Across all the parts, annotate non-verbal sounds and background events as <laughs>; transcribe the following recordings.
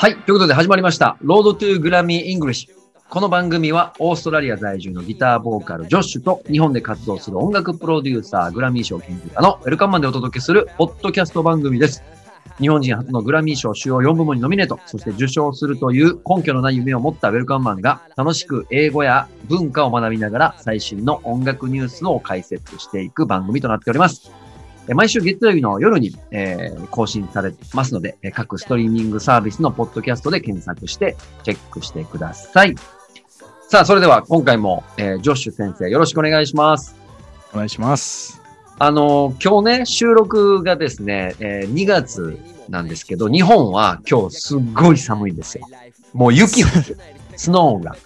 はい。ということで始まりました。 Road to Grammy English。この番組はオーストラリア在住のギターボーカルジョッシュと日本で活動する音楽プロデューサーグラミー賞研究家のウェルカムマンでお届けするポッドキャスト番組です。日本人初のグラミー賞主要4部門にノミネート、そして受賞するという根拠のない夢を持ったウェルカムマンが楽しく英語や文化を学びながら最新の音楽ニュースを解説していく番組となっております。え毎週月曜日の夜に、えー更新されますので、えー各ストリーミングサービスのポッドキャストで検索してチェックしてください。さあ、それでは今回も、えージョッシュ先生よろしくお願いします。お願いします。あのー今日ね、収録がですね、えー2月なんですけど、日本は今日すっごい寒いんですよ。もう雪降ってる、<laughs> スノーが。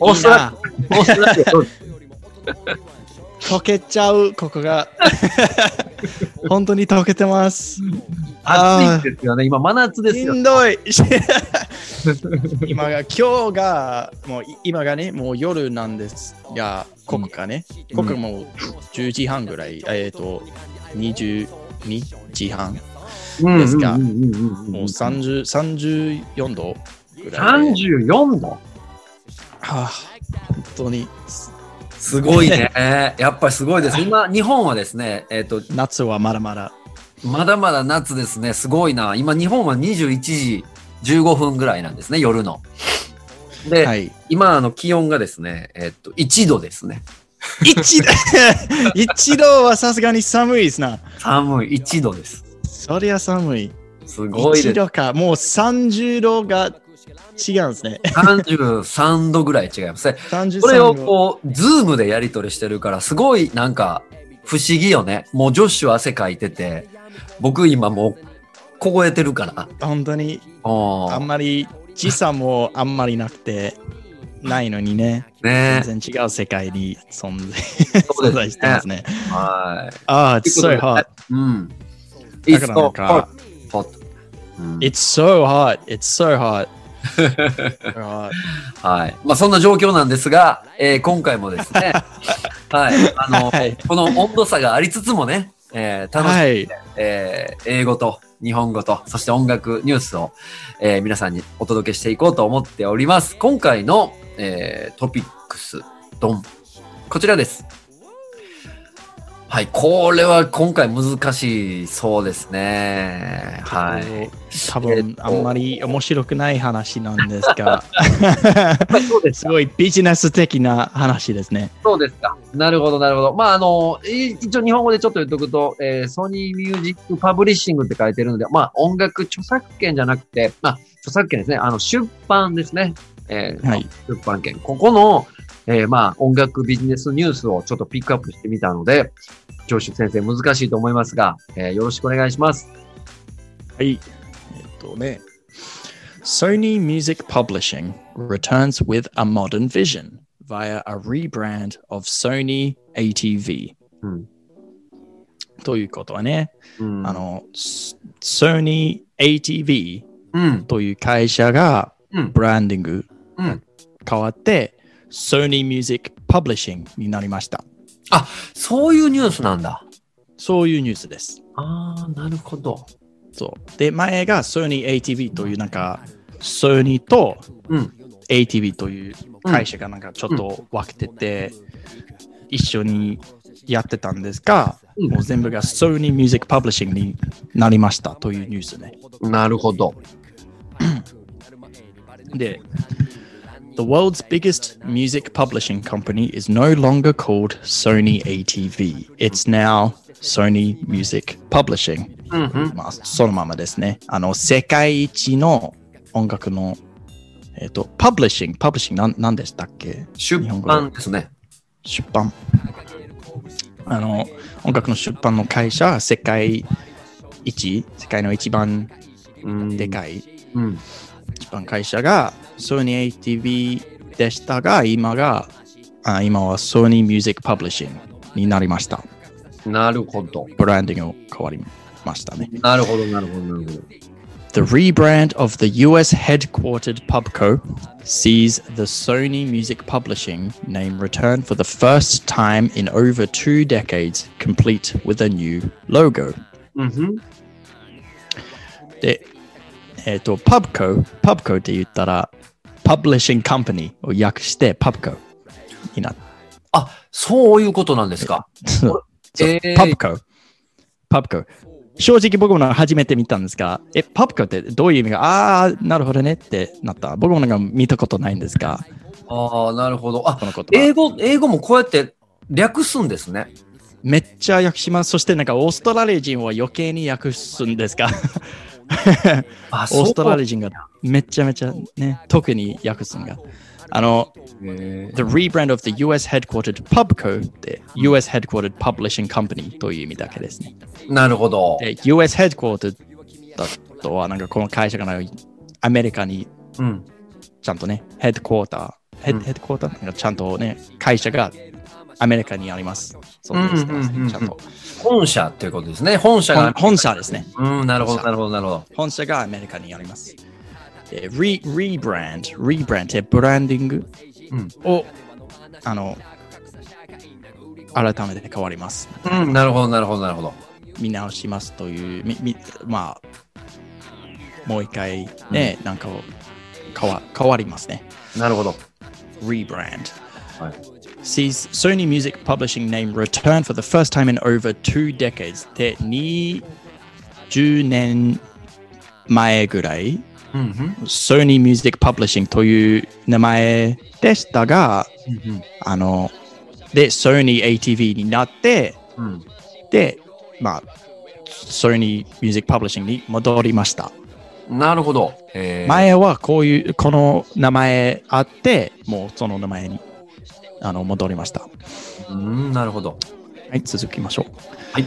オーストラリア、オーストラリア溶けちゃう、ここが。<laughs> 本当に溶けてます。暑いんですよね。今真夏ですよ。しんどい。<laughs> 今が、今日が、もうい今がね、もう夜なんですが、ここがね、うんここもう10時半ぐらい、えっ、と、22時半、うんですかうんうんうんうんもう30 34度ぐらいで。34度？はあ、本当にすごいね。<laughs> やっぱりすごいです。<laughs> 今、日本はですね、えっ、と、夏はまだまだ。まだまだ夏ですね。すごいな。今、日本は21時15分ぐらいなんですね、夜の。で、はい。今、あの、気温がですね、えっ、と、1度ですね。一度？<laughs> 一度はさすがに寒いですな。寒い、1度です。そりゃ寒い。すごいです。一度か。もう30度が違うんですね。33度ぐらい違いますね。<laughs> 33これを度。こう、ズームでやり取りしてるから、すごいなんか、不思議よね。もうジョッシュ汗かいてて、僕今もう、凍えてるから。本当にあんまり時差もあんまりなくて、ないのにね。ね全然違う世界に存在存在してますね。はい。ああ、it's so hot. うん。だからなんか It's so hot. うん It's so hot. It's so hot. はい。まあ、そんな状況なんですが、えー今回もですね、<laughs> はい。あの、はいこの温度差がありつつもね、えー楽しく、はい。えー英語と日本語と、そして音楽ニュースを、えー皆さんにお届けしていこうと思っております。今回の、えートピックス、ドン。こちらです。はい。これは今回難しいそうですね。はい。多えっと分あんまり面白くない話なんですが、<laughs> そうですすごいビジネス的な話ですね。そうですか。なるほど、なるほど。まあ、あの、い一応日本語でちょっと言っとくと、えーソニーミュージックパブリッシングって書いてるので、まあ、音楽著作権じゃなくて、まあ、著作権ですね。あの、出版ですね。えーはい。出版権。ここの、えーまあ、音楽ビジネスニュースをちょっとピックアップしてみたので、上司先生難しいと思いますが、えーよろしくお願いします。はい。えっとね。Sony Music Publishing returns with a modern vision via a rebrand of Sony ATV. うんということはね、うんあ、の、Sony ATV うん、という会社がうん、ブランディングうん。変わって、Sony Music Publishing になりました。そういうニュースなんだ。そういうニュースです。ああ、なるほど。そう。で、前が Sony ATV というなんか、Sony とうん。ATV という会社がなんかちょっと分けてて、一緒にやってたんですが、うんもう全部が Sony Music Publishing になりましたというニュースね。なるほど。で、The world's biggest music publishing company is no longer called Sony ATV. It's now Sony Music Publishing. うん、うん。まあ、そのままですね。あの、世界一の音楽の、えっ、と、 publishing、publishing なん、なんでしたっけ出版ですね。出版。あの、音楽の出版の会社、世界一、世界の一番うんでかいうん。一番会社が Sony ATV でしたが、今が、あ今は Sony Music Publishing になりました。なるほど。ブランディングを変わりましたね。なるほど、なるほど、なるほど。The rebrand of the US headquartered Pubco sees the Sony Music Publishing name return for the first time in over two decades, complete with a new logo. うんふん。で、えっ、と、Pubco、Pubco って言ったら、Publishing Company を訳して Pubco になっあ、そういうことなんですか？えー Pubco。Pubco。正直僕も初めて見たんですが、え、Pubco ってどういう意味が、ああー、なるほどねってなった。僕もなんか見たことないんですが、ああ、なるほど。あこ、の。英語、英語もこうやって略すんですね。めっちゃ訳します。そしてなんかオーストラリア人は余計に訳すんですが、あ、オーストラリアア人がめちゃめちゃね、特に訳すんが。あの、へ The rebrand of the US headquartered Pubco で US headquartered publishing company という意味だけですね。ーなるほど。で、US headquartered だとは、なんかこの会社がアメリカにうん。ちゃんとね、ヘッドクォーター、ヘッドクォーターちゃんとね、会社がアメリカにあります。本社っていうことですね。本社が。本本社ですね。うん、なるほど、なるほど、なるほど。本社がアメリカにあります。で、リ、リブランド、リブランドってブランディング？うんを、あの、改めて変わります。うん、なるほど、なるほど、なるほど。見直しますという、みみまあ、もう一回ね、なんかを変わ変わりますね。なるほど。Rebrand. はい Sees Sony Music Publishing name return for the first time in over two decades. で、20年前ぐらい、うん、うん。Sony Music Publishing という名前でしたが、あの、で、Sony ATV になって、うん。で、まあ、Sony Music Publishing に戻りました。なるほど。えー、前はこういう、この名前あって、もうその名前にあの戻りました。うん、なるほど。はい、続きましょう。はい。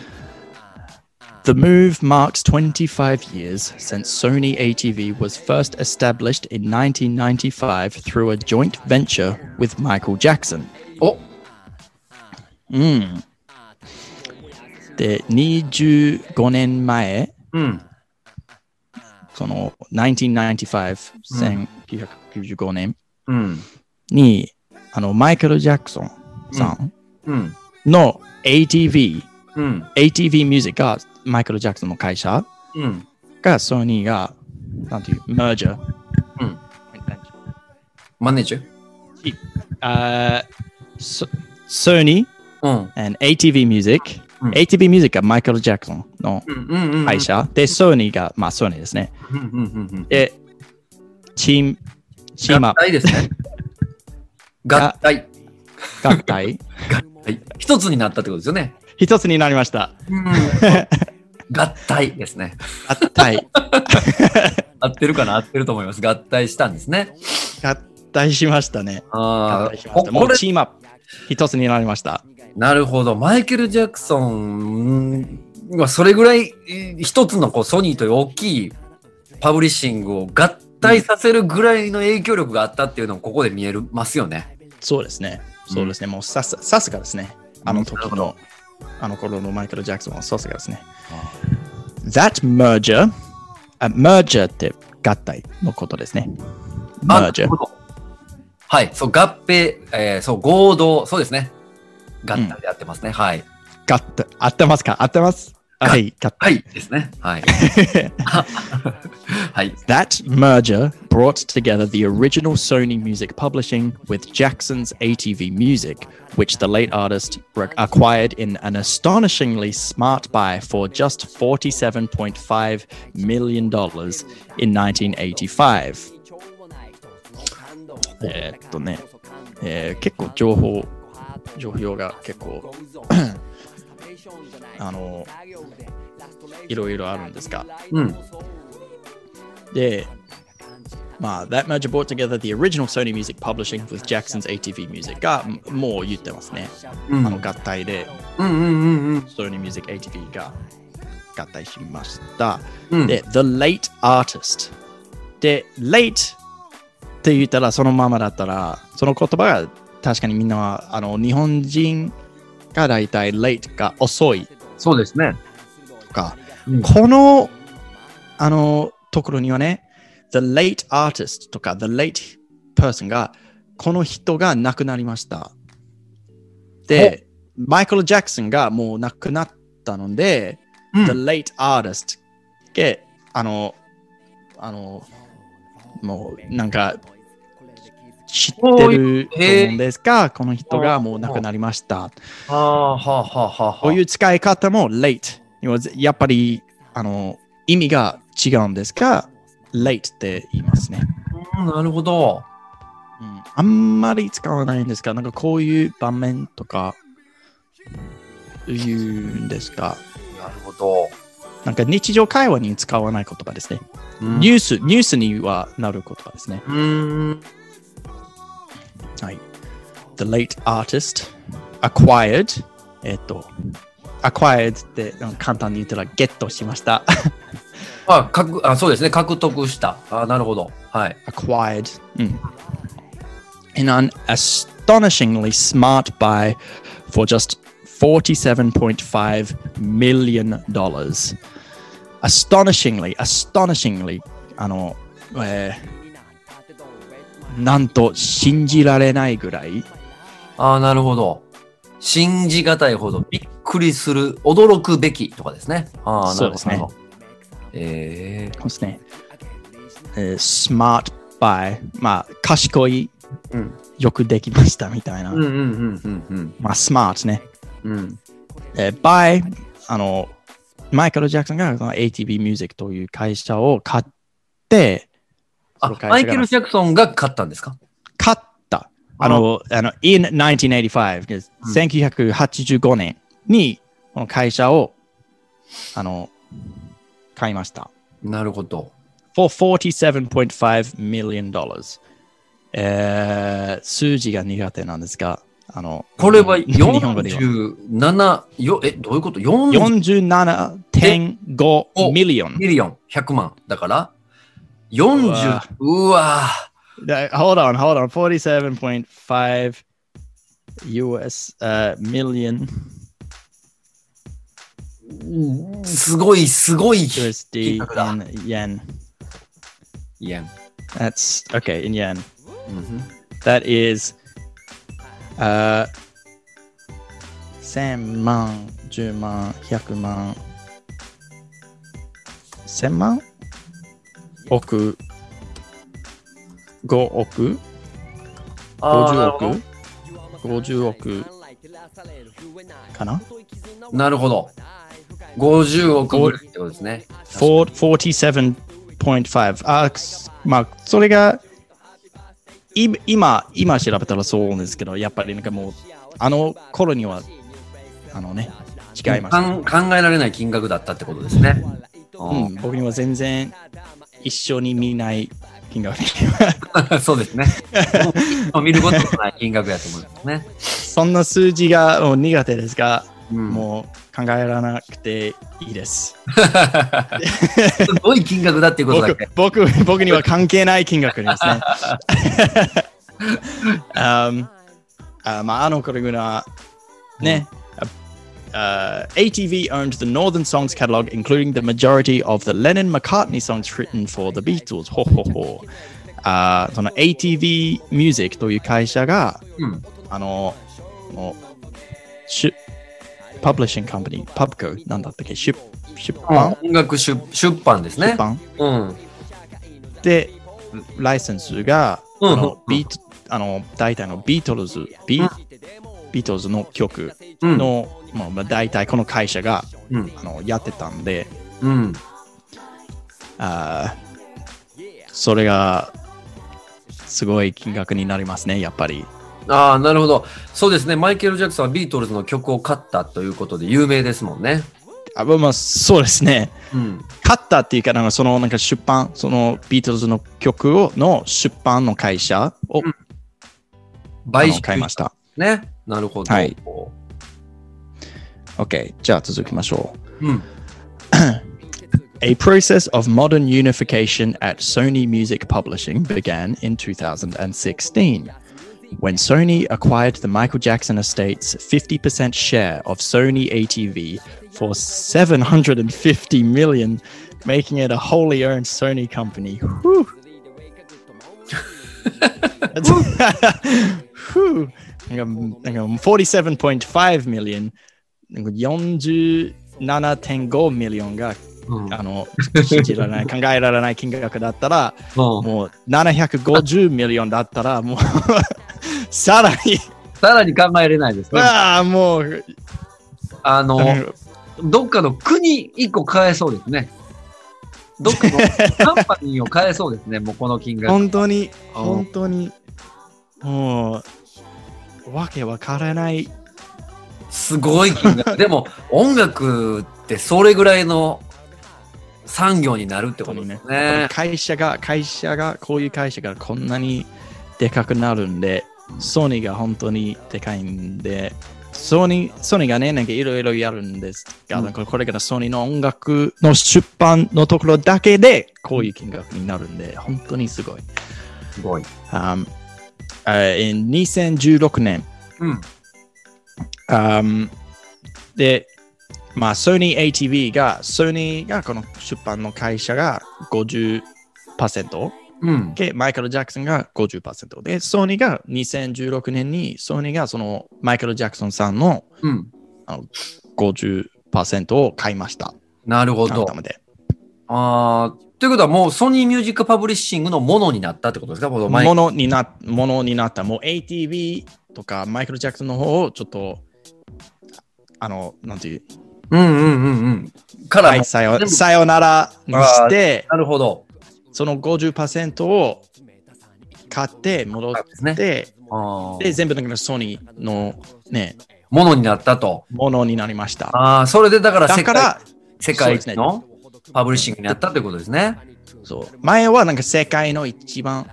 The move marks 25 years since Sony ATV was first established in 1995 through a joint venture with Michael Jackson. おうん。で、25年前、うん。その1995、1995年うん。に、 あの、マイケル・ジャクソンさんうん。の ATV、うん。ATV ミュージックがマイケル・ジャクソンの会社うん。がソニーが、なんていう、マージャー。うんマネージャー？あソソニーうん。and ATV Music、うん ATV Music がマイケル・ジャクソンの。会社、で、ソニーが、まあソニーですね。で、チーム、チームアッ合体ですね。合体。プ、合体、はい。一つになったってことですよね。一つになりました。うん。合体ですね。合体、<laughs> 合ってるかな？合ってると思います。合体したんですね。合体しましたね。合ああ体しました。もうチームアップ、一つになりました。なるほど。マイケル・ジャクソンはそれぐらいえー一つのこうソニーという大きいパブリッシングを合体させるぐらいの影響力があったっていうのもここで見えるますよね。そうですね。そうですね。もうさすさすがですね。あの時の、あの頃のマイケル・ジャクソンはさすがですね。That merger, あ merger って合体のことですね。merger はい。そう、合併、えーそう、合同、そうですね。合体でやってますね。はい。合体。合ってますか？合ってます？<laughs> はい。合体はい。ですね。はい。はい。 That merger brought together the original Sony Music Publishing with Jackson's ATV Music, which the late artist re- acquired in an astonishingly smart buy for just $47.5 million in 1985. えーっとね、えー結構情報、情報が結構 あの、いろいろあるんですが、うん。で、まあ、That merger brought together the original Sony Music Publishing with Jackson's ATV Music がんもう言ってますね。うん。あの合体でうんうんうんうん。Sony Music ATV が合体しました。うん。で、The Late Artist。で、Late って言ったらそのままだったら、その言葉が確かにみんなはあの日本人が大体 Late が遅い。そうですね。とか、うん。このあのところにはね、The late artist とか The late person がこの人が亡くなりました。で、マイケル・ジャクソンがもう亡くなったので、うん。The late artist があのあの、もうなんか知ってると思うんですが、この人がもう亡くなりました。はあ、はあ、はあ、はあ。こういう使い方も late。やっぱりあの意味が違うんですが、late って言いますね。うんなるほど。うん、あんまり使わないんですが、なんかこういう場面とか言うんですが、なるほど。なんか日常会話に使わない言葉ですね。うんニュース、ニュースにはなる言葉ですね。うーん。はい。The late artist acquired えっと、acquired ってうん簡単に言ったらゲットしました。あ、かく、あ、そうですね。獲得した。あ、なるほど。はい。 acquired <laughs> うん in an astonishingly smart buy for just $47.5 million. Astonishingly, astonishingly あの、えーなんと信じられないぐらい あ、なるほど。信じがたいほどびっくりする、驚くべきとかですね。ああ、なるほど。そうですねえですね。えー smart buy まあ賢いえうん。よくできましたみたいな。うんうんうんうんうん。まあ smart ね。うん。えー by あのマイケル・ジャクソンがこの ATV ミュージックという会社を買って、そあマイケル・ジャクソンが勝ったんですか？あの、あの、in 1985、1985年にこの会社をあの買いました。なるほど。for 47.5 million dollars。えー、数字が苦手なんですが、あの、これは日本語では47、よ、え、どういうこと ?40 47.5 million。million、100万。だから、う40わ、うわだ Hold on, hold on. 47.5 US、uh, million うんすごい、すごい。 USD 金額だ in yen. いや。 That's okay in yen. うん、 That is uh, 1000万、10万、100万、1000万億、 5億、50億、50億？かな？なるほど。50億ぐらいってことですね。4 47.5あすまあそれがい今今調べたらそうですけどやっぱりなんかもうあの頃にはあのね違いました、かん考えられない金額だったってことですね。うん、僕には全然一緒に見ない金額にうんそうですね。もう見ることのない金額やと思いますね。そんな数字がもう苦手ですが、うんもう考えられなくていいですすごい金額だっていうことだけ。僕僕僕には関係ない金額ですね。um, <laughs> <laughs> あまあ、あの頃ぐらいね、uh, ATV owned the Northern Songs catalog, including the majority of the Lennon McCartney songs written for the Beatles. ほほほ。あその ATV Music という会社が、うんあの、もう、しパブリッシングカンパニー、パブコ、なんだったっけ、出出版、音楽出出版ですね。出版うん。で、ライセンスが、うんあのビートあの大体のビートルズ、ビうんビートルズの曲うん。の、まあまあ、大体この会社がうん。あのやってたんで、うん。あーそれがすごい金額になりますね、やっぱり。ああ、なるほど。そうですね。マイケル・ジャクソンはビートルズの曲を買ったということで有名ですもんね。あまあ、そうですね。うん。買ったっていうか、なんかそのなんか出版、そのビートルズの曲をの出版の会社を、うん買いました。ね。なるほど。はい。OK、じゃあ続きましょう。うん。 A <clears throat> process of modern unification at Sony Music Publishing began in 2016 when Sony acquired the Michael Jackson estate's 50% share of Sony ATV for 750 million, making it a wholly owned Sony company. Whew. That's- Whew. <laughs> <laughs> なんかなんか47.5 million なんか47.5 million がうん。あの信じられない、考えられない金額だったら、うん。もう750 million だったら、もう <laughs> さらに、さらに考えれないですね。ああ、もう、あの、どっかの国一個買えそうですね。どっかのカンパニーを変えそうですね、もうこの金額。本当に、うん。本当に、もう、わけわからない。すごい金額。でも、音楽ってそれぐらいの産業になるってことですね。会社が、会社が、こういう会社がこんなにでかくなるんで、ソニーが本当にでかいんで、ソニー、ソニーがね、なんかいろいろやるんですが、うんこれからソニーの音楽の出版のところだけで、こういう金額になるんで、本当にすごい。すごい。Um, uh, in 2016年、うん。um, で、まあ、ソニー ATV が、ソニーがこの出版の会社が50%、うん。で、マイケル・ジャクソンが50%で、ソニーが2016年に、ソニーがそのマイケル・ジャクソンさんのうん。50%を買いました。なるほど。あーということはもうソニーミュージックパブリッシングのものになったってことですか？ものになものになった。もう ATV とかマイケル・ジャクソンの方をちょっと、あの、なんていう、うんうんうんうん。からも、はい、さよさよならにして、なるほど。その50%を買って戻っですね。て、で、全部だからソニーのね、ものになったと。ものになりました。ああ、それでだから世界世界の？パブリッシングになったということですね。そう前はなんか世界の一番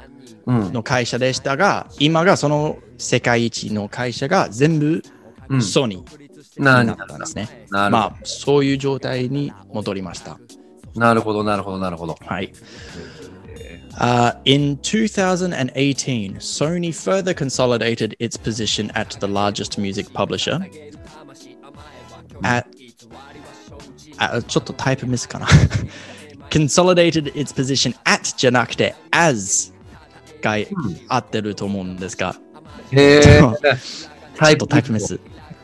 うん。の会社でしたが、今がその世界一の会社が全部うん、ソニーなになったんですね。なるほど。まあ、そういう状態に戻りました。なるほど、なるほど、なるほど。はい。Uh, in 2018, Sony further consolidated its position at the largest music publisher. At, あちょっとタイプミスかな。consolidated <laughs> its position at じゃなくて as が合ってると思うんですが、へえ。ちょっとタイプミス。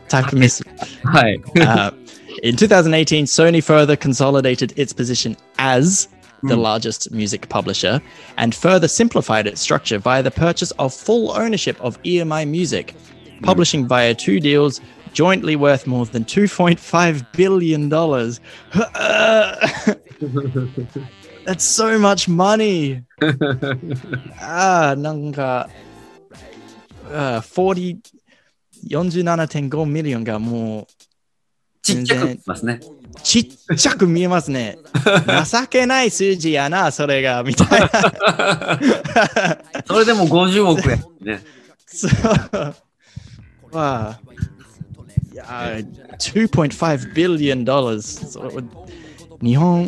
タイプミス。はい。 Uh, <laughs> <laughs> in 2018, Sony further consolidated its position as the largest music publisher and further simplified its structure via the purchase of full ownership of EMI Music, publishing via two deals jointly worth more than $2.5 billion. <laughs> That's so much money. ああ、なんか、あ40 47.5ミリオンがもうちっちゃく見ますね。ちっちゃく見えますね。情けない数字やな、それが、みたいな。それでも50億円。ね。<laughs> そう。まあ、いや、2.5 billion dollars。日本、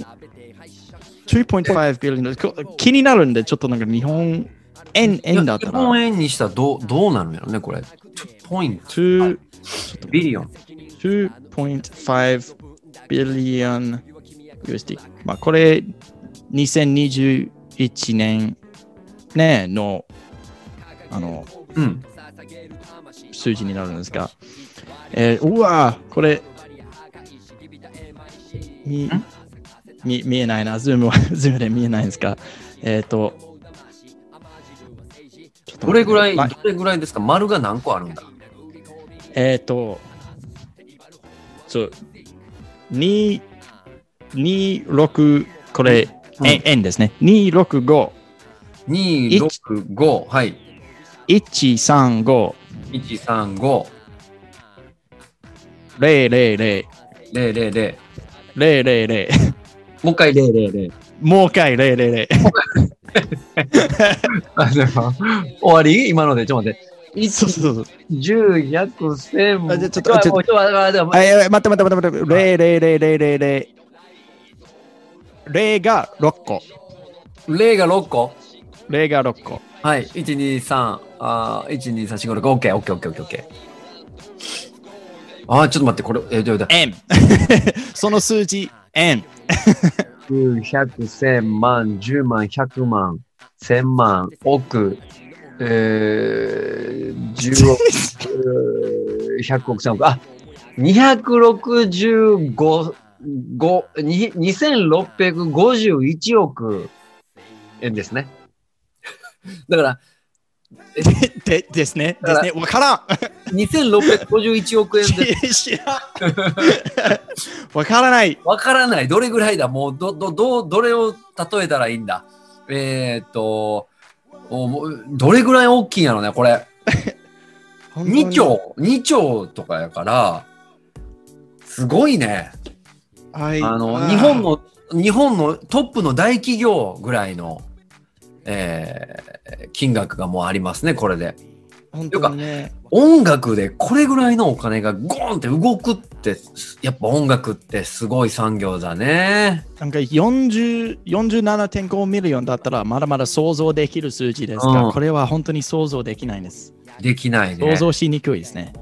2.5 billion こ気になるんで、ちょっとなんか日本円円だったら、日本円にしたらどうどうなるんやろね、これ。ポイント、2ビリオン。2.5 billion USD。まあ、これ、2021年ね、の、あの、うん。数字になるんですが、えーうわーこれ、み見見えないな、ズームは、ズームで見えないんですか？えっ、と、ちょっとどれぐらい、まどれぐらいですか？丸が何個あるんだ？えっ、と、そう、2、26、これ、うん円円ですね。265、?2、6、5、はい。135、135、000、000。000、もう一回000。もう一回000。あでも終わり？今ので、ちょっと待って。そうそうそう。10、100、1000。あじゃあちょっとちょっとあ、待って待って待って待って。0、0、0、0、0、0。0が6個。0が6個？0が6個。はい。1、2、3、あー1、2、3、4、5、6、オッケー、あー、ちょっと待って、これ、えー、どうだ。円。<laughs> その数字、円。10、100、1000万、10万、100万、1000万、億、えー、10億、えー100億、3億、あ、265ごに2651億円ですね。だから、でですね。だからですね。わからん2651億円で。<laughs> わからない。わからない。どれぐらいだ？もう、ど、ど、どう、どれを例えたらいいんだ？えーっと、おどれぐらい大きいんやろね、これ。2兆、2兆とかやから、すごいね。はい。あの、ー日本の、日本のトップの大企業ぐらいの、えー金額がもうありますね、これで。本当にね。音楽でこれぐらいのお金がゴーンって動くって、やっぱ音楽ってすごい産業だね。なんか40 47.5ミリオンだったらまだまだ想像できる数字ですが、うんこれは本当に想像できないんです。できないね想。像しにくいですね。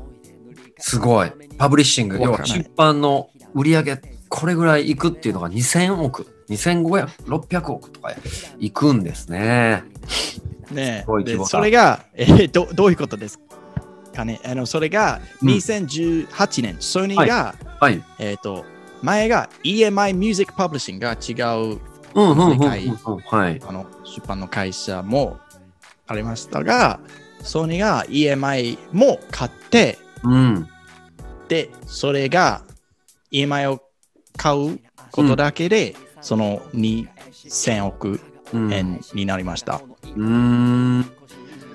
すごい。パブリッシング、要は出版の売り上げ、これぐらいいくっていうのが2000億、2500、600億とかいくんですね。ねすごい規模だでそれが、えーど、どういうことですかね？あのそれがうん2018年、ソニーが、はい。えっ、と、前が EMI Music Publishing が違ううんうんうんうん世界うん。はい。あの出版の会社もありましたが、ソニーが EMI も買って、うん。で、それが EMI を買うことだけで、その2000億うん。円になりました。うーん。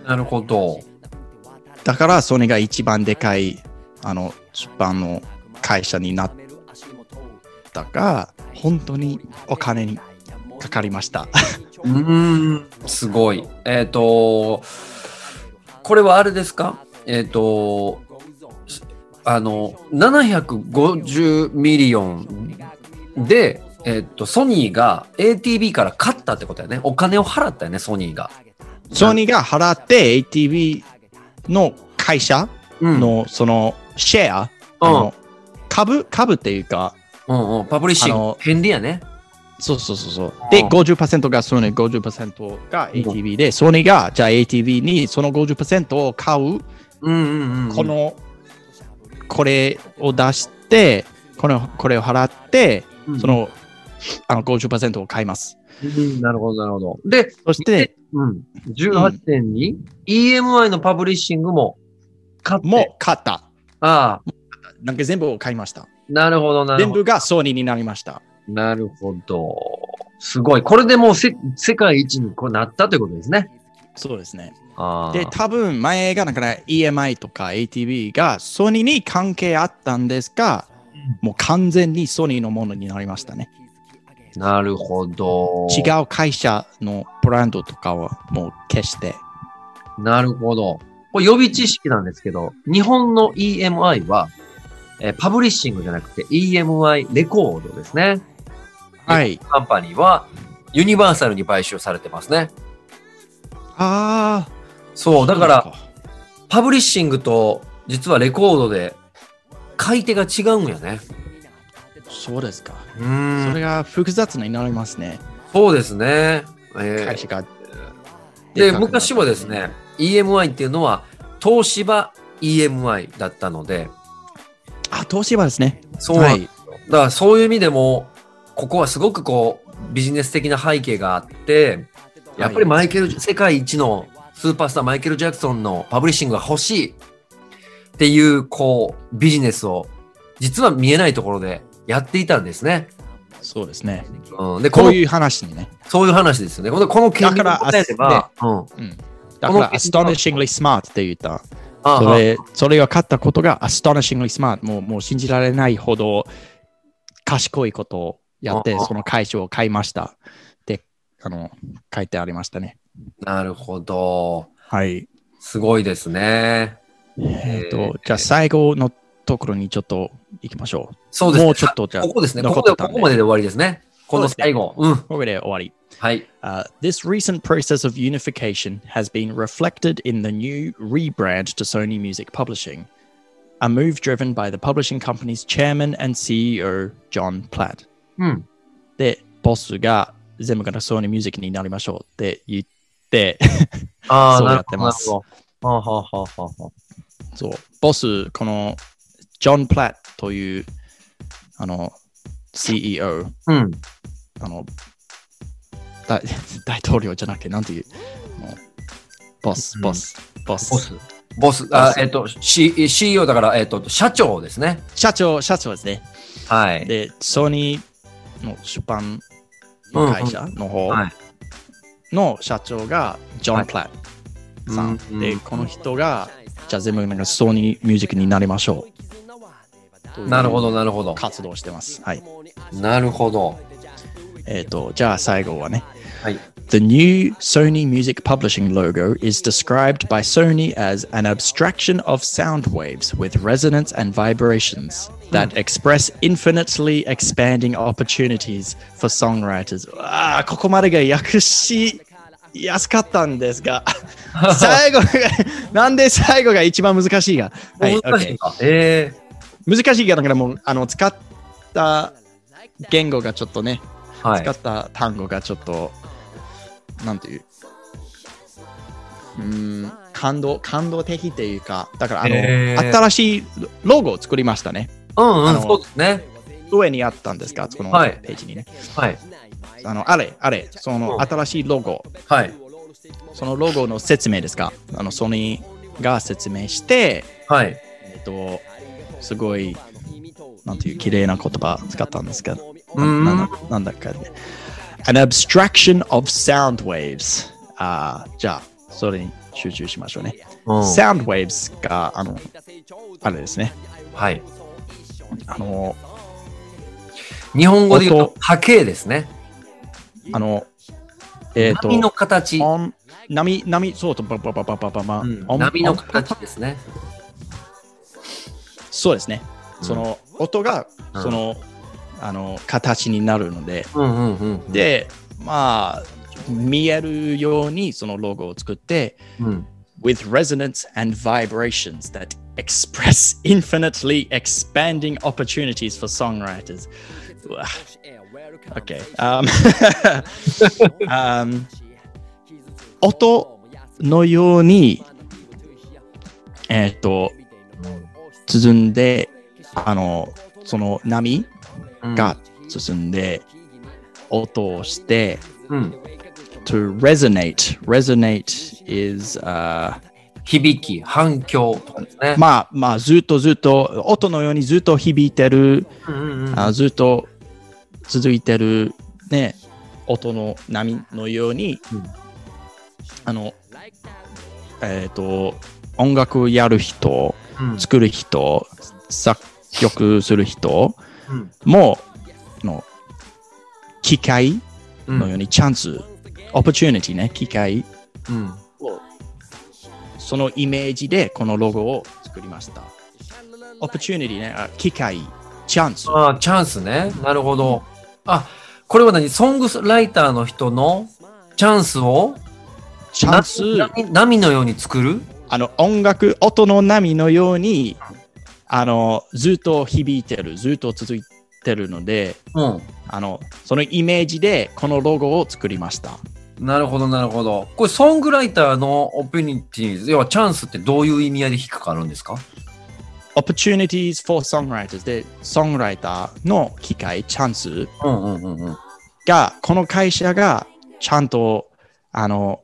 なるほど。だからソニーが一番でかいあの出版の会社になったが、本当にお金にかかりました。うーん。すごい。えっ、と、これはあれですか？えっ、と、あの、750ミリオンで、えっ、と、ソニーが ATB から買ったってことやね。お金を払ったよね、ソニーが。ソニーが払って ATV の会社うん。のそのシェア、うん株株っていうか、うんうん。パブリッシングあの。返利やね。そうそうそうそう。で、うん50%がソニー、50%が ATV で、ソニーがじゃあ ATV にその50%を買う、うんうんうん。こ、の、これを出して、このこれを払って、そ、の、あの50%を買います。うん、なるほど、なるほど。で、そして、うん。18年に EMI のパブリッシングも買って。もう買った。ああ、なんか全部を買いました。なるほど、なるほど。全部がソニーになりました。なるほど。すごい。これでもうせ世界一にこうなったということですね。そうですね。で、多分前がだから EMI とか ATV がソニーに関係あったんですが、もう完全にソニーのものになりましたね。なるほど。違う会社のブランドとかはもう消して。なるほど。これ予備知識なんですけど、日本の EMI は、えーパブリッシングじゃなくて EMI レコードですね。はい。カンパニーはユニバーサルに買収されてますね。ああ。そう、だから、パブリッシングと実はレコードで買い手が違うんやね。そうですか。それが複雑になりますね。そうですね。えー会社が。で、昔はです。ね、EMI っていうのは東芝 EMI だったので、あ、東芝ですね。そうなんはい。だからそういう意味でも、ここはすごくこう、ビジネス的な背景があって、やっぱりマイケル、世界一のスーパースターマイケル・ジャクソンのパブリッシングが欲しいっていう、こう、ビジネスを、実は見えないところでやっていたんですね。そうですね。うん、で、こういう話にね。そういう話ですよね。この、この権答えれば、うん。うん。だから、astonishingly smart って言った。あそれ、それを買ったことが astonishingly smart。もう、もう信じられないほど賢いことをやってあ、その会社を買いました。で、あの、書いてありましたね。なるほど。はい。すごいですね。えっ、と、じゃあ最後のところにちょっと行きましょう。そうですね。もうちょっとじゃあここですね。ここで、ここまでで終わりですね。この最後。うん。これで終わり。はい。Uh, this recent process of unification has been reflected in the new rebrand to Sony Music Publishing, a move driven by the publishing company's chairman and CEO, John Platt. うん。で、ボスが全部から Sony Music になりましょうって言って、ああ、そう。やってますなるほど。はあ、はあはあはあはあ、そう、ボス、このジョン・プラットという、あの、CEO、うん。あの、大 <laughs> 大統領じゃなくて、なんていう、ボス、うんボス、ボス。ボス。ボス、あ、えっと、C、CEO だから、えっと、社長ですね。社長、社長ですね。はい。で、ソニーの出版の会社の方はい。の社長がジョン・はいプラットさん。うんで、この人が、じゃあ全部なんかソニーミュージックになりましょう。なるほど、なるほど。活動してます。はい。なるほど。えっ、と、じゃあ最後はね。はい。The new Sony Music Publishing logo is described by Sony as an abstraction of sound waves with resonance and vibrations that express infinitely expanding opportunities for songwriters. ああ、ここまでが訳しやすかったんですが、最後が、なんで最後が一番難しいが。はい、難しいか。え難しいが、だからもう、あの、使った言語がちょっとね、ー、はい使。った単語がちょっと、なんていう、うーん、感動、感動的っていうか、だから、あの、新しいロゴを作りましたね。うんうん、あのそうですね。上にあったんですか、このはいページにね。はい。あの、あれ、あれ、そのうん新しいロゴ、はい。そのロゴの説明ですか、あの、ソニーが説明して、はい。えっと、すごい、なんていう綺麗な言葉使ったんですけど、うんななんだっけね。An abstraction of sound waves. あーじゃあ、それに集中しましょうね。うん sound waves が、あの、あれですね。はい。あの、日本語で言うと音、波形ですね。あの、えっ、と、波の形。音波、波、そうと、ばばばばばば波の音形ですね。そうですね。うんその音が、うんその、あの、形になるので、で、まあ、見えるようにそのロゴを作って、うん、with resonance and vibrations that express infinitely expanding opportunities for songwriters. うわ Okay. Um, um, 音のように、えっ、と、進んで、あの、その波が進んで、音をして、うん、to resonate. Resonate is、uh, 響き、反響とかですね。まあまあずっとずっと音のようにずっと響いてる、うんうんうん。あずっと続いてるね音の波のように、うん。あのえっ、と音楽やる人うん作る人作曲する人うん。機会うんのようにチャンス、オプチュニティね機会。うん。そのイメージでこのロゴを作りました。オプチュニティね、あ機会、チャンス。ああ、チャンスね。なるほど。あ、これは何？ソングライターの人のチャンスを？チャンス、波のように作る？あの音楽、音の波のように、あのずっと響いてる、ずっと続いてるので、うん。あのそのイメージでこのロゴを作りました。なるほど、なるほど。これ、ソングライターのオプニティ要はチャンスってどういう意味合いで引っかかるんですか？Opportunities for Songwriters で、ソングライターの機会、チャンス。が、この会社がちゃんと、あの、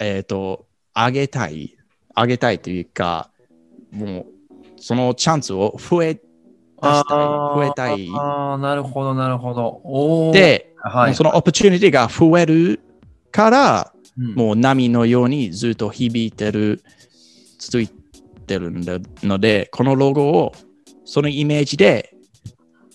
えっ、と、上げたい、上げたいというか、もう、そのチャンスを増え、増えたい。ああ、なるほど、なるほど。で、はい。そのオプチュニティが増えるから、うんもう波のようにずっと響いてる、続いてるので、このロゴをそのイメージで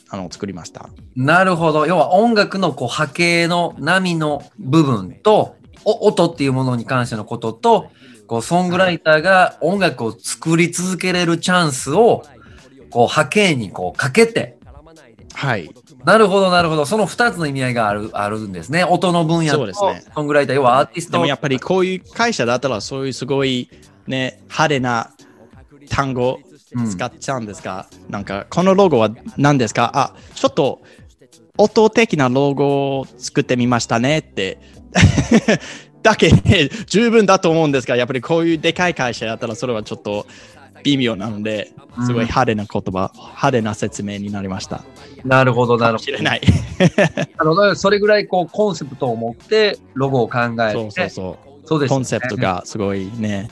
あの作りました。なるほど。要は音楽のこう波形の波の部分と、お音っていうものに関してのことと、こうソングライターが音楽を作り続けれるチャンスを、こう波形にこうかけて、はい。なるほど、なるほど。その二つの意味合いがある、あるんですね。音の分野と、そうですねソングライター、要はアーティストでもやっぱりこういう会社だったらそういうすごいね、派手な単語使っちゃうんですが、なんかこのロゴは何ですか？あ、ちょっと音的なロゴを作ってみましたねって。だけで十分だと思うんですが、やっぱりこういうでかい会社だったらそれはちょっと微妙なので、すごい派手な言葉、派手な説明になりました。なるほど、なかるほど。もしれない。<laughs> あの、それぐらいこう、コンセプトを持って、ロゴを考えて、そうそうそう。そうですよねコンセプトがすごいね。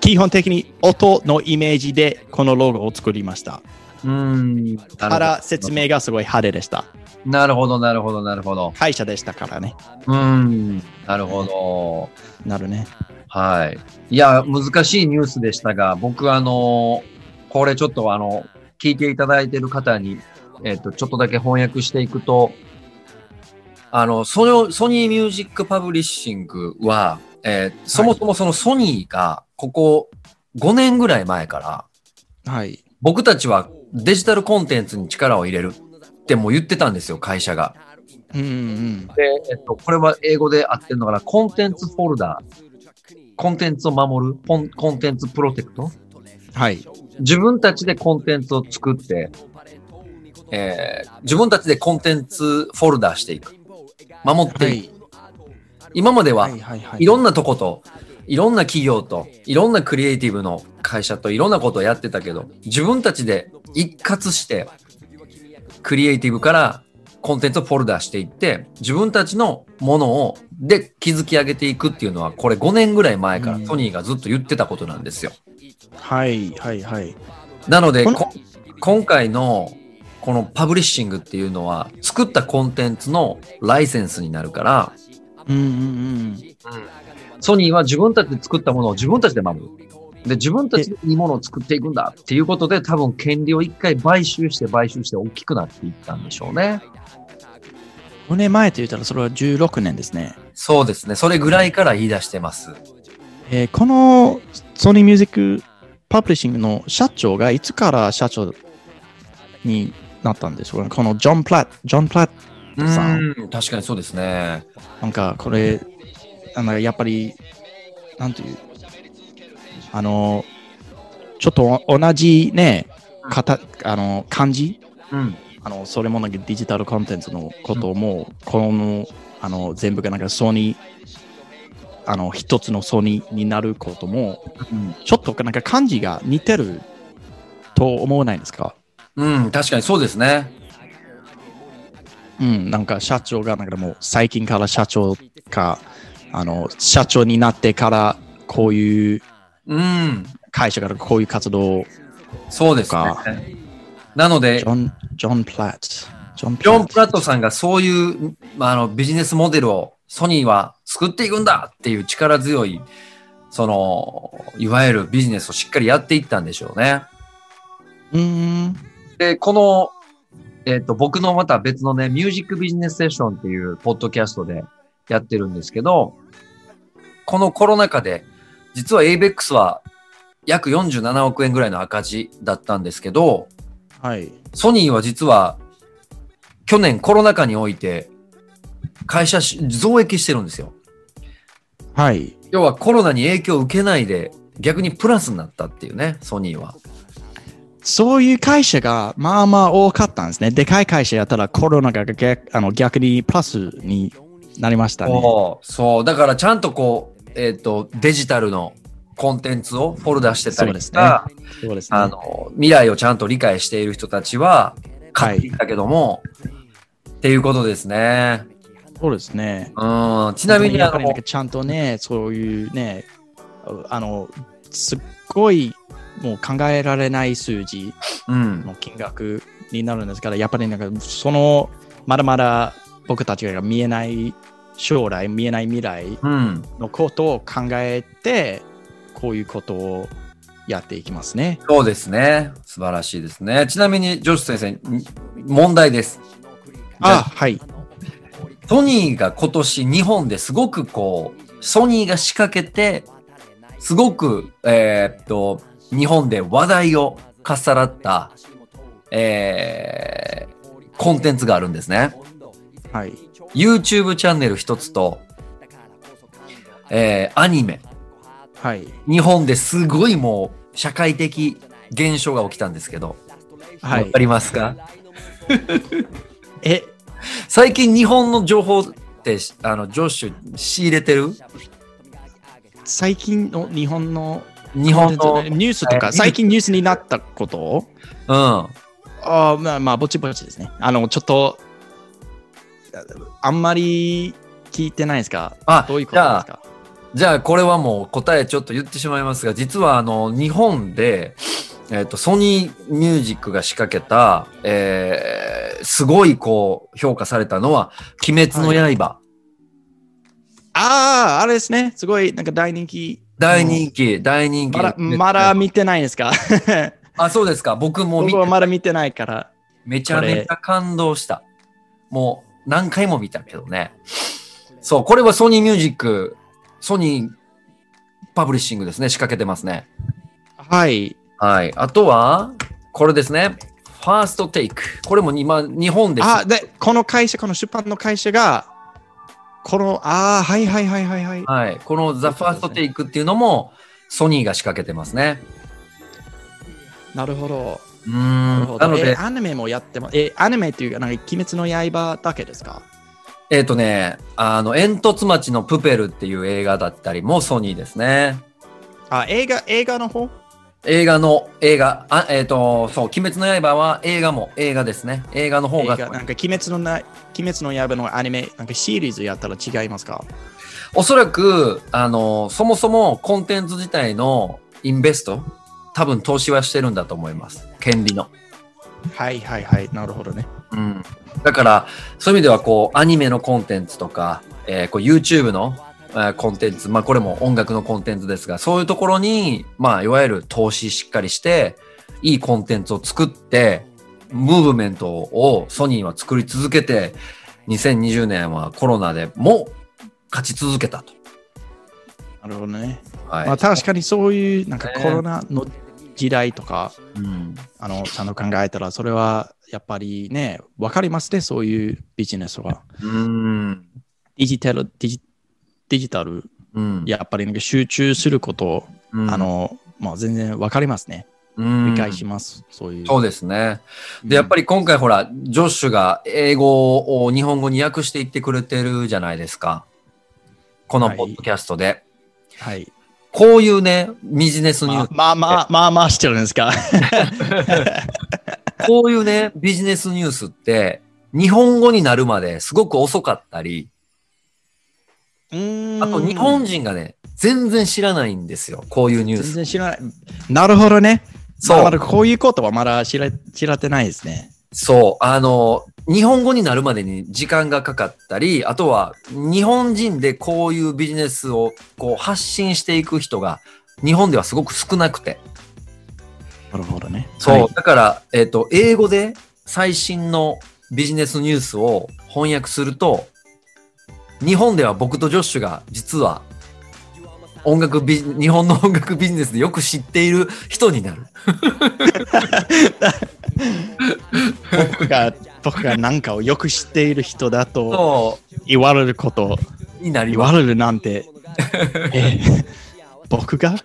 基本的に音のイメージでこのロゴを作りました。うん。ただ説明がすごい派手でした。なるほど、なるほど、なるほど。会社でしたからね。うん。なるほど。なるね。はい。いや、難しいニュースでしたが、僕あの、これちょっとあの、聞いていただいている方に、えっ、と、ちょっとだけ翻訳していくと、あの、ソニソニーミュージックパブリッシングは、えーそもそもそのソニーが、ここ5年ぐらい前から、はい。僕たちはデジタルコンテンツに力を入れるってもう言ってたんですよ、会社が。うんうん。で、えっと、これは英語で合ってるのかな？コンテンツフォルダー。コンテンツを守るコンコンテンツプロテクト？はい。自分たちでコンテンツを作って、えー自分たちでコンテンツフォルダーしていく。守っていく。はい。今までは、はいはいはい。いろんなとこと、いろんな企業と、いろんなクリエイティブの会社といろんなことをやってたけど、自分たちで一括して、クリエイティブからコンテンツをフォルダーしていって、自分たちのものを、で築き上げていくっていうのは、これ5年ぐらい前からうんソニーがずっと言ってたことなんですよ。はいはいはい。なので、このこ今回のこのパブリッシングっていうのは、作ったコンテンツのライセンスになるから、うんうんうん。ソニーは自分たちで作ったものを自分たちで守る。で、自分たちでいいものを作っていくんだっていうことで、多分権利を一回買収して買収して大きくなっていったんでしょうね。5年前と言ったらそれは16年ですね。そうですね。それぐらいから言い出してます。えーこのソニーミュージックパブリッシングの社長がいつから社長になったんでしょうかこのジョン・プラット、ジョン・プラットさん、確かにそうですね。なんかこれ、あのやっぱり、なんていう、あの、ちょっと同じね、かたあの漢字うん。あのそれもなんかデジタルコンテンツのことも、このあの全部がなんかソニー、あの一つのソニーになることも、うんちょっとなんか漢字が似てると思わないですか？うん、確かにそうですね。うん、なんか社長がなんかもう最近から社長か、あの社長になってからこういううん。会社からこういう活動をそうですねか。なのでジ、ョン、ジョン・プラット。ジョン・プラットさんがそういう、まあ、あのビジネスモデルをソニーは作っていくんだっていう力強い、その、いわゆるビジネスをしっかりやっていったんでしょうね。うーん。で、この、えっ、と、僕のまた別のね、ミュージックビジネスセッションっていうポッドキャストでやってるんですけど、このコロナ禍で、実は ABEX は約47億円ぐらいの赤字だったんですけど、はい。ソニーは実は去年コロナ禍において会社し増益してるんですよ。はい。要はコロナに影響を受けないで逆にプラスになったっていうね、ソニーは。そういう会社がまあまあ多かったんですね。でかい会社やったらコロナが逆あの逆にプラスになりましたね。そう。だからちゃんとこう、えっ、と、デジタルのコンテンツをフォルダしてたりとか、そうですね。あの、未来をちゃんと理解している人たちは買っていったけども、っていうことですね。そうですね。うん。ちなみにあのやっぱりなんか、ちゃんとね、そういうね、あの、すっごいもう考えられない数字うん。の金額になるんですから、やっぱりなんかその、まだまだ僕たちが見えない将来、見えない未来うん。のことを考えて、こういうことをやっていきますね。そうですね。素晴らしいですね。ちなみに、ジョシュ先生、に問題です。あ、はい。ソニーが今年日本ですごくこう、ソニーが仕掛けて、すごく、えーっと、日本で話題をかっさらった、えーコンテンツがあるんですね。はい。YouTube チャンネル一つと、えーアニメ。はい。日本ですごいもう社会的現象が起きたんですけど、はいわか。りますか？<laughs> え、最近日本の情報って、あの、ジョッシュ仕入れてる？最近の日本の日本の、ニュースとか、えー最近ニュースになったこと？うん。あーまあまあ、ぼちぼちですね。あの、ちょっと、あんまり聞いてないですか？あどういうことですか？じゃあこれはもう答えちょっと言ってしまいますが、実はあの日本で、えっとソニーミュージックが仕掛けた、えーすごいこう評価されたのは、鬼滅の刃。ああ、あれですね。すごい、なんか大人気。大人気、大人気。まだ、まだ見てないですか？あ、そうですか。僕も見僕はまだ見てないから。めちゃめちゃ感動した。もう何回も見たけどね。そう、これはソニーミュージック、ソニーパブリッシングですね。仕掛けてますね。はい。はい。あとは、これですね。ファーストテイク。これも今、日本です。あ、で、この会社、この出版の会社が、この、ああ、はいはいはいはいはい。はい。このザ・ファーストテイクっていうのも、ソニーが仕掛けてますね。なるほど。うんなのでえ、アニメもやってます。え、アニメっていうか、なんか、鬼滅の刃だけですか？えっ、とね、あの、煙突町のプペルっていう映画だったりもソニーですね。あ、映画、映画の方？映画の、映画、あ、えっ、と、そう、鬼滅の刃は映画も映画ですね。映画の方が、なんか、鬼滅のな、鬼滅の刃のアニメ、なんかシリーズやったら違いますか？おそらく、あの、そもそもコンテンツ自体のインベスト、多分投資はしてるんだと思います。権利の。はいはいはい。なるほどね。うん。だから、そういう意味では、こう、アニメのコンテンツとか、えーこう YouTube の、えーコンテンツ、まあ、これも音楽のコンテンツですが、そういうところに、まあ、いわゆる投資しっかりして、いいコンテンツを作って、ムーブメントをソニーは作り続けて、2020年はコロナでも勝ち続けたと。なるほどね。はい。まあ確かにそういう、なんかねコロナの時代とか、うん。あの、ちゃんと考えたら、それはやっぱりね、わかりますね、そういうビジネスは。うん。デジタル、デジデジタル、うん。やっぱりなんか集中すること、うんあ、の、まあ全然わかりますね。うん理解します、そういう。そうですね。で、やっぱり今回ほら、ジョッシュが英語を日本語に訳していってくれてるじゃないですか。このポッドキャストで。はい。こういうね、ビジネスニュース、まあまあまあまあまあしてるんですか？<laughs> こういうね、ビジネスニュースって、日本語になるまですごく遅かったり、うーんあと日本人がね、全然知らないんですよ。こういうニュー全ス。然知らない。なるほどね。そうまあまだこういうことはまだ知ら知られてないですね。そう。あの、日本語になるまでに時間がかかったり、あとは日本人でこういうビジネスをこう発信していく人が日本ではすごく少なくて。なるほどね。そう。はいだから、えっ、と、英語で最新のビジネスニュースを翻訳すると、日本では僕とジョッシュが実は音楽ビジ、日本の音楽ビジネスでよく知っている人になる。僕が、僕が何かをよく知っている人だとそ言われること、う、になり。言われるなんて、<laughs> え僕が？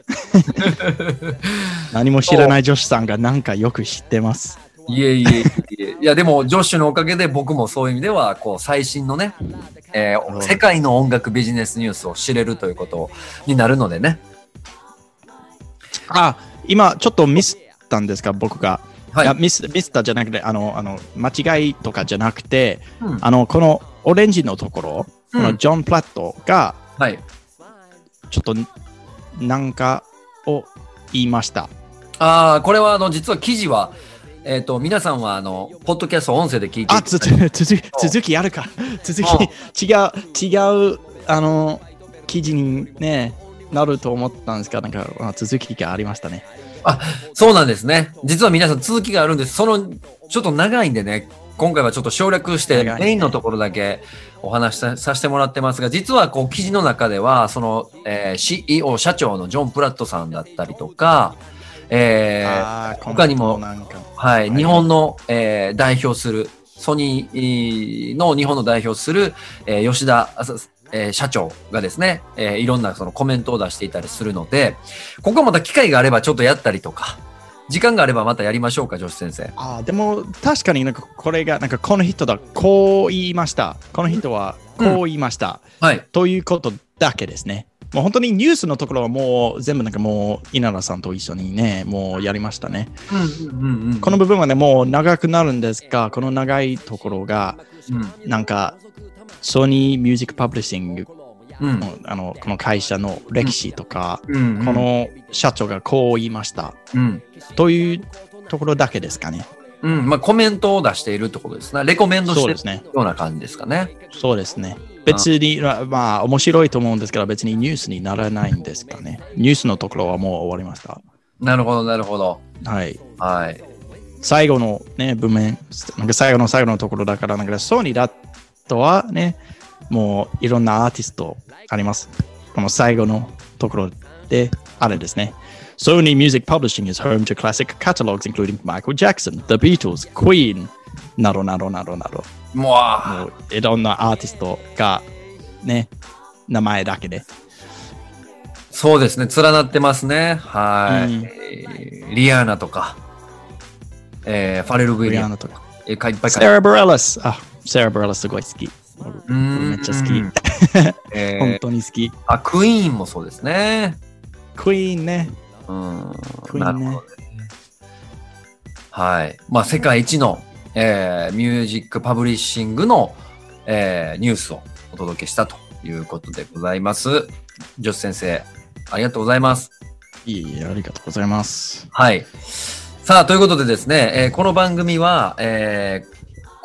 <laughs> 何も知らない女子さんが何かよく知ってます。いえいえいえ。いや、でも、ジョッシュのおかげで僕もそういう意味では、こう、最新のね、えーうん世界の音楽ビジネスニュースを知れるということになるのでね。あ、今ちょっとミスったんですか、僕が？はいミスミスったじゃなくて、あの、あの間違いとかじゃなくて、うんあの、このオレンジのところ、うんこのジョン・プラットが、はい。ちょっとなんかを言いました。ああ、これは、あの、実は記事は、えっ、と、皆さんは、あの、ポッドキャスト音声で聞いてあ、つつ続き続きあるか。続き、違う、違う、あの、記事にね、なると思ったんですが、なんか、あ続きがありましたね。そうなんですね。実は皆さん続きがあるんです。その、ちょっと長いんでね、今回はちょっと省略して、メインのところだけお話しささせてもらってますが、実はこう記事の中では、その、えー CEO 社長のジョン・プラットさんだったりとか、えー他にもはい、はい日本の、えー代表する、ソニーの日本の代表する、えー吉田、えー社長がですね、えーいろんなそのコメントを出していたりするので、ここはまた機会があればちょっとやったりとか、時間があればまたやりましょうか、女子先生。あーでも確かになんかこれがなんかこの人だこう言いましたこの人はこう言いました、はい。ということだけですねもう本当にニュースのところはもう全部なんかもう稲田さんと一緒にね、もうやりましたね。うんうんうん。この部分はね、もう長くなるんですが、この長いところが、うん、なんか、ソニーミュージックパブリッシングうんのあのこの会社の歴史とか、うんうん、この社長がこう言いました。うん、というところだけですかね。うん、まあコメントを出しているってことですね。レコメンドしてるそうですね。ような感じですかね。そうですね。別に、まあ、面白いと思うんですけど、別にニュースにならないんですかね。ニュースのところはもう終わりました。なるほど、なるほど。はい。はい。最後のね、文面、なんか最後の最後のところだから、なんかソニーだとはね、もういろんなアーティストあります。この最後のところで、あれですね。Sony Music Publishing is home to classic catalogs including Michael Jackson, The Beatles, Queen, などなどなどなど。もういろんなアーティストがね、名前だけで。そうですね、連なってますね。はい。うんえーリアーナとか、えーファレル・ウィリアムとか。えーかいっぱい書いてセラ・ブレラス。あ、セラ・ブレラスすごい好き。めっちゃ好き。えー <laughs> 本当に好き。あ、クイーンもそうですね。クイーンね。うん。クイーンねなるほどね。はい。まあ、世界一の、えーミュージックパブリッシングの、えーニュースをお届けしたということでございます。ジョス先生、ありがとうございます。いえいえ、ありがとうございます。はい。さあ、ということでですね、えーこの番組は、えー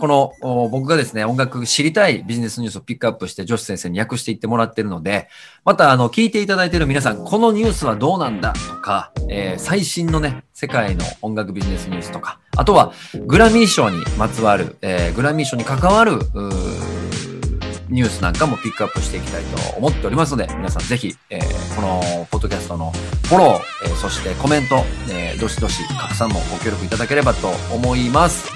この僕がですね、音楽知りたいビジネスニュースをピックアップして、女子先生に訳していってもらってるので、また、あの、聞いていただいている皆さん、このニュースはどうなんだとか、えー最新のね、世界の音楽ビジネスニュースとか、あとは、グラミー賞にまつわる、えーグラミー賞に関わる、ニュースなんかもピックアップしていきたいと思っておりますので、皆さんぜひ、えーこのポッドキャストのフォロー、えーそしてコメント、えーどしどし拡散もご協力いただければと思います。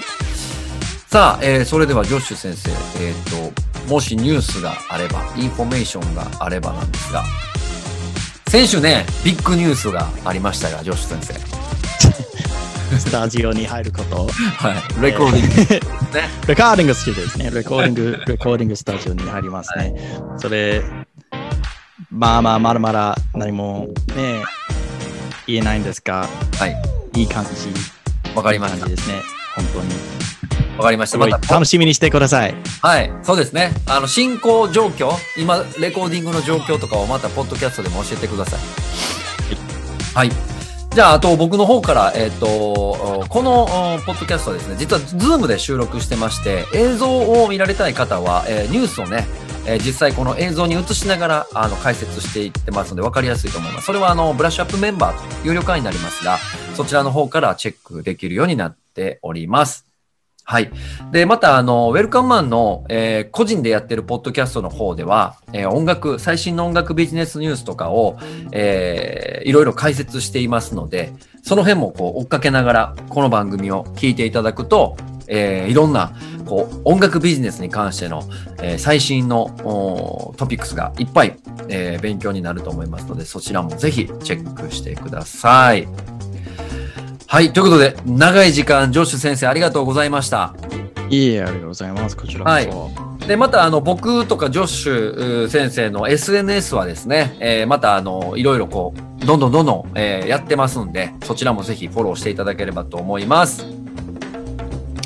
さあ、えーそれではジョッシュ先生、えっ、と、もしニュースがあれば、インフォメーションがあればなんですが、先週ね、ビッグニュースがありましたが、ジョッシュ先生。スタジオに入ること。はい。レコーディング。ね。レコーディングスタジオですね。レコーディング、レコーディングスタジオに入りますね。それ、まあまあ、まだまだ何もね、言えないんですが、はい。いい感じ。わかりました。ですね。本当に。わかりました。また、楽しみにしてください。はい。そうですね。あの、進行状況、今、レコーディングの状況とかをまた、ポッドキャストでも教えてください。はい。じゃあ、あと僕の方から、えっ、と、この、おポッドキャストはですね、実は、ズームで収録してまして、映像を見られたい方は、えーニュースをね、えー実際この映像に映しながら、あの、解説していってますので、分かりやすいと思います。それは、あの、ブラッシュアップメンバーと有料会員になりますが、そちらの方からチェックできるようになっております。はい。で、また、あの、ウェルカムマンの、えー個人でやってるポッドキャストの方では、えー音楽、最新の音楽ビジネスニュースとかを、えーいろいろ解説していますので、その辺もこう追っかけながら、この番組を聞いていただくと、えーいろんな、こう、音楽ビジネスに関しての、えー最新のトピックスがいっぱい、えー勉強になると思いますので、そちらもぜひチェックしてください。はい。ということで、長い時間、ジョッシュ先生ありがとうございました。いいえ、ありがとうございます。こちらこそ。はいで、また、あの、僕とかジョッシュう先生の SNS はですね、えーまた、あの、いろいろこう、どんどんどんどん、えーやってますんで、そちらもぜひフォローしていただければと思います。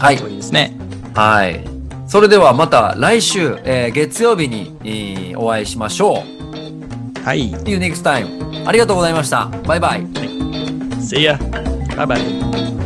はい。そうですね。はい。それではまた来週、えー月曜日に、えーお会いしましょう。はい。See you next time. ありがとうございました。バイバイ。See ya. 拜拜。